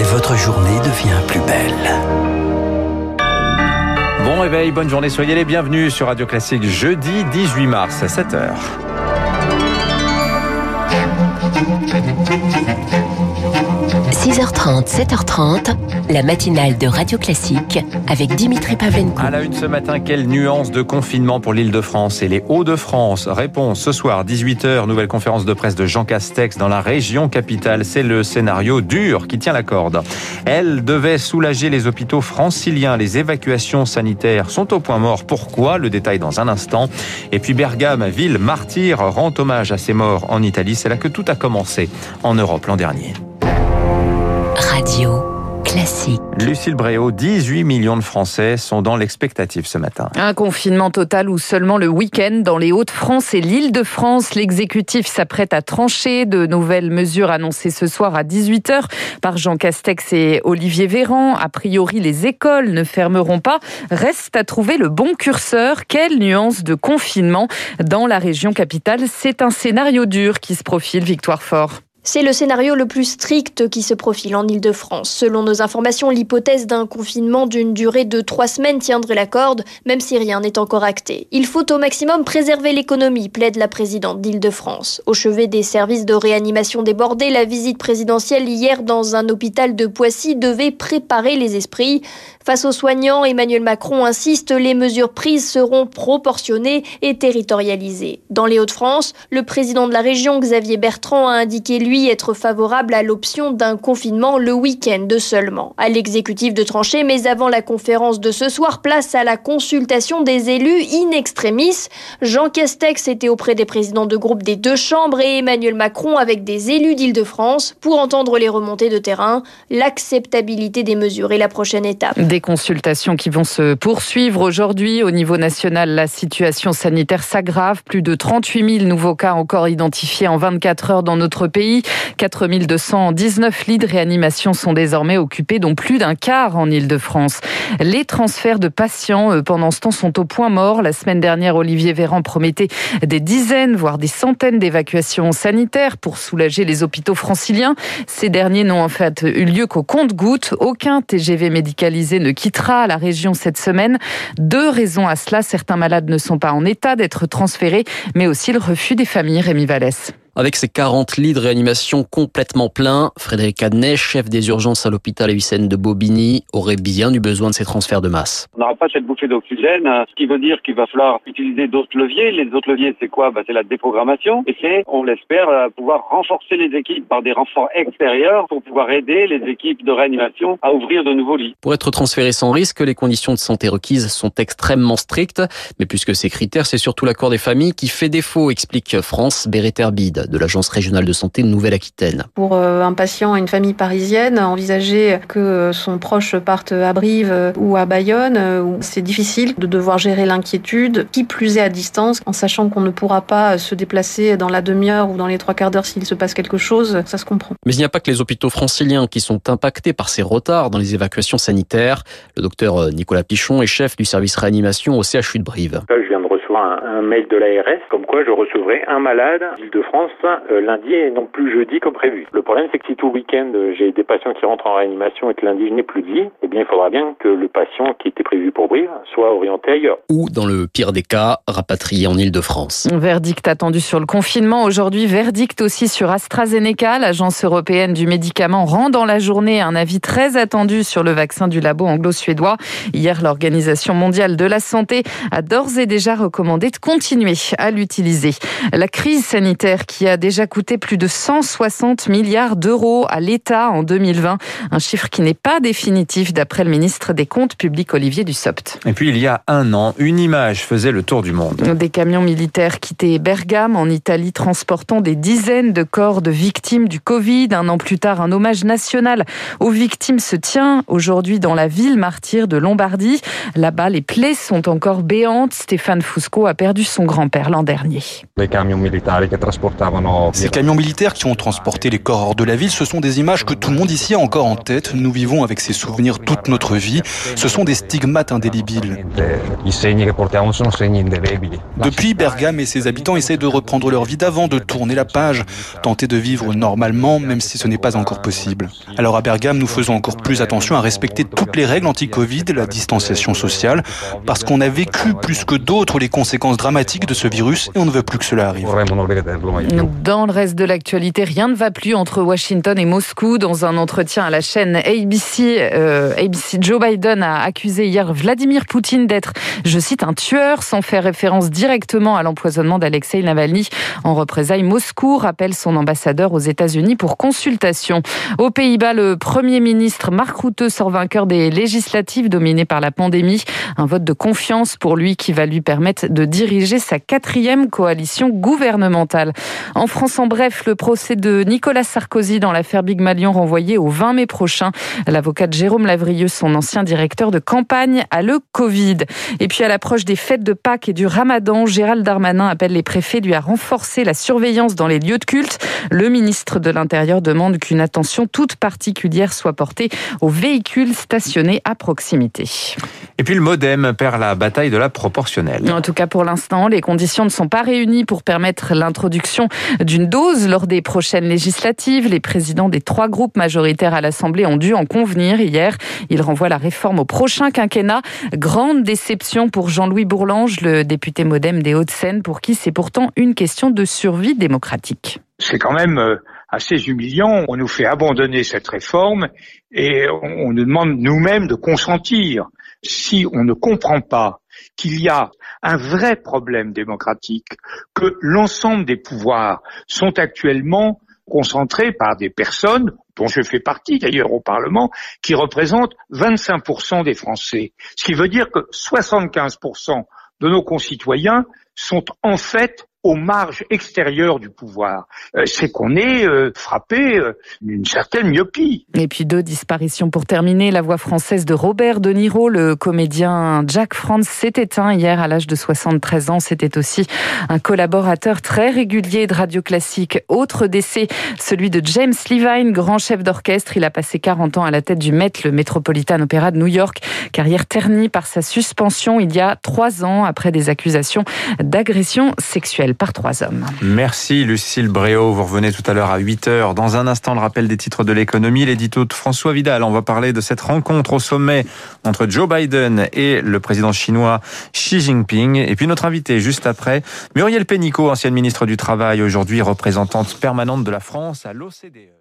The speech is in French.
et votre journée devient plus belle. Bon réveil, bonne journée, soyez les bienvenus sur Radio Classique jeudi 18 mars à 7h. 6h30, 7h30, la matinale de Radio Classique avec Dimitri Pavlenko. À la une ce matin, quelle nuance de confinement pour l'île de France et les Hauts-de-France? Réponse ce soir, 18h, nouvelle conférence de presse de Jean Castex dans la région capitale. C'est le scénario dur qui tient la corde. Elle devait soulager les hôpitaux franciliens. Les évacuations sanitaires sont au point mort. Pourquoi? Le détail dans un instant. Et puis Bergame, ville martyre, rend hommage à ses morts en Italie. C'est là que tout a commencé en Europe l'an dernier. Classique. Lucille Bréau, 18 millions de Français sont dans l'expectative ce matin. Un confinement total ou seulement le week-end dans les Hauts-de-France et l'île de France. L'exécutif s'apprête à trancher de nouvelles mesures annoncées ce soir à 18h par Jean Castex et Olivier Véran. A priori, les écoles ne fermeront pas. Reste à trouver le bon curseur. Quelle nuance de confinement dans la région capitale C'est un scénario dur qui se profile, Victoire Fort. C'est le scénario le plus strict qui se profile en Ile-de-France. Selon nos informations, l'hypothèse d'un confinement d'une durée de trois semaines tiendrait la corde, même si rien n'est encore acté. Il faut au maximum préserver l'économie, plaide la présidente d'Île-de-France. Au chevet des services de réanimation débordés, la visite présidentielle hier dans un hôpital de Poissy devait préparer les esprits. Face aux soignants, Emmanuel Macron insiste, les mesures prises seront proportionnées et territorialisées. Dans les Hauts-de-France, le président de la région, Xavier Bertrand, a indiqué lui être favorable à l'option d'un confinement le week-end seulement. À l'exécutif de trancher, mais avant la conférence de ce soir, place à la consultation des élus in extremis. Jean Castex était auprès des présidents de groupe des deux chambres et Emmanuel Macron avec des élus d'Île-de-France pour entendre les remontées de terrain. L'acceptabilité des mesures est la prochaine étape. Des consultations qui vont se poursuivre aujourd'hui. Au niveau national, la situation sanitaire s'aggrave. Plus de 38 000 nouveaux cas encore identifiés en 24 heures dans notre pays. 4 219 lits de réanimation sont désormais occupés, dont plus d'un quart en Ile-de-France. Les transferts de patients, euh, pendant ce temps, sont au point mort. La semaine dernière, Olivier Véran promettait des dizaines, voire des centaines d'évacuations sanitaires pour soulager les hôpitaux franciliens. Ces derniers n'ont en fait eu lieu qu'au compte-gouttes. Aucun TGV médicalisé ne quittera la région cette semaine. Deux raisons à cela. Certains malades ne sont pas en état d'être transférés, mais aussi le refus des familles. Rémi Vallès. Avec ses 40 lits de réanimation complètement pleins, Frédéric Adnet, chef des urgences à l'hôpital Avicenne de Bobigny, aurait bien eu besoin de ces transferts de masse. On n'aura pas cette bouffée d'oxygène, ce qui veut dire qu'il va falloir utiliser d'autres leviers. Les autres leviers, c'est quoi? Bah, C'est la déprogrammation. Et c'est, on l'espère, euh, pouvoir renforcer les équipes par des renforts extérieurs pour pouvoir aider les équipes de réanimation à ouvrir de nouveaux lits. Pour être transféré sans risque, les conditions de santé requises sont extrêmement strictes. Mais puisque ces critères, c'est surtout l'accord des familles qui fait défaut, explique France Béréterbide de l'Agence régionale de santé Nouvelle-Aquitaine. Pour euh, un patient et une famille parisienne, envisager que son proche parte à Brive euh, ou à Bayonne, euh, c'est difficile de devoir gérer l'inquiétude, qui plus est à distance, en sachant qu'on ne pourra pas se déplacer dans la demi-heure ou dans les trois quarts d'heure s'il se passe quelque chose, ça se comprend. Mais il n'y a pas que les hôpitaux franciliens qui sont impactés par ces retards dans les évacuations sanitaires. Le docteur Nicolas Pichon est chef du service réanimation au CHU de Brive. je viens recevoir un, mail de l'ARS comme quoi je recevrai un malade d'Île-de-France euh, lundi et non plus jeudi comme prévu. Le problème, c'est que si tout le week-end euh, j'ai des patients qui rentrent en réanimation et que lundi je n'ai plus de lit, eh bien il faudra bien que le patient qui était prévu pour Brive soit orienté ailleurs. Ou, dans le pire des cas, rapatrié en Île-de-France. Verdict attendu sur le confinement. Aujourd'hui, verdict aussi sur AstraZeneca. L'agence européenne du médicament rend dans la journée un avis très attendu sur le vaccin du labo anglo-suédois. Hier, l'Organisation mondiale de la santé a d'ores et déjà recommandé de continuer à l'utiliser. La crise sanitaire qui a déjà coûté plus de 160 milliards d'euros à l'État en 2020. Un chiffre qui n'est pas définitif d'après le ministre des Comptes publics Olivier Dussopt. Et puis il y a un an, une image faisait le tour du monde. Des camions militaires quittaient Bergame en Italie transportant des dizaines de corps de victimes du Covid. Un an plus tard, un hommage national aux victimes se tient aujourd'hui dans la ville martyre de Lombardie. Là-bas, les plaies sont encore béantes. Stéphane Foucault Moscou a perdu son grand-père l'an dernier. Ces camions militaires qui ont transporté les corps hors de la ville, ce sont des images que tout le monde ici a encore en tête. Nous vivons avec ces souvenirs toute notre vie. Ce sont des stigmates indélébiles. Depuis, Bergame et ses habitants essaient de reprendre leur vie d'avant, de tourner la page, tenter de vivre normalement, même si ce n'est pas encore possible. Alors à Bergame, nous faisons encore plus attention à respecter toutes les règles anti-Covid, la distanciation sociale, parce qu'on a vécu plus que d'autres les conséquences dramatiques de ce virus et on ne veut plus que cela arrive. Dans le reste de l'actualité, rien ne va plus entre Washington et Moscou. Dans un entretien à la chaîne ABC, euh, ABC Joe Biden a accusé hier Vladimir Poutine d'être, je cite, un tueur, sans faire référence directement à l'empoisonnement d'Alexei Navalny. En représailles, Moscou rappelle son ambassadeur aux États-Unis pour consultation. Aux Pays-Bas, le Premier ministre Mark Rutte sort vainqueur des législatives dominées par la pandémie. Un vote de confiance pour lui qui va lui permettre de diriger sa quatrième coalition gouvernementale. En France, en bref, le procès de Nicolas Sarkozy dans l'affaire Big Malion renvoyé au 20 mai prochain. L'avocat Jérôme Lavrieux, son ancien directeur de campagne, a le Covid. Et puis à l'approche des fêtes de Pâques et du Ramadan, Gérald Darmanin appelle les préfets lui à renforcer la surveillance dans les lieux de culte. Le ministre de l'Intérieur demande qu'une attention toute particulière soit portée aux véhicules stationnés à proximité. Et puis le modem perd la bataille de la proportionnelle. En tout cas pour l'instant, les conditions ne sont pas réunies pour permettre l'introduction d'une dose lors des prochaines législatives. Les présidents des trois groupes majoritaires à l'Assemblée ont dû en convenir hier. Ils renvoient la réforme au prochain quinquennat. Grande déception pour Jean-Louis Bourlange, le député modem des Hauts-de-Seine, pour qui c'est pourtant une question de survie démocratique. C'est quand même euh, assez humiliant. On nous fait abandonner cette réforme et on nous demande nous-mêmes de consentir. Si on ne comprend pas qu'il y a un vrai problème démocratique, que l'ensemble des pouvoirs sont actuellement concentrés par des personnes, dont je fais partie d'ailleurs au Parlement, qui représentent 25% des Français. Ce qui veut dire que 75% de nos concitoyens sont en fait aux marges extérieures du pouvoir. Euh, c'est qu'on est euh, frappé euh, d'une certaine myopie. Et puis deux disparitions pour terminer. La voix française de Robert De Niro, le comédien Jack France, s'est éteint hier à l'âge de 73 ans. C'était aussi un collaborateur très régulier de Radio Classique. Autre décès, celui de James Levine, grand chef d'orchestre. Il a passé 40 ans à la tête du Met, le Metropolitan Opera de New York. Carrière ternie par sa suspension il y a trois ans après des accusations d'agression sexuelle par trois hommes. Merci Lucille Bréau. Vous revenez tout à l'heure à 8 heures. Dans un instant, le rappel des titres de l'économie, l'édito de François Vidal. On va parler de cette rencontre au sommet entre Joe Biden et le président chinois Xi Jinping. Et puis notre invité juste après, Muriel Pénicaud, ancienne ministre du Travail, aujourd'hui représentante permanente de la France à l'OCDE.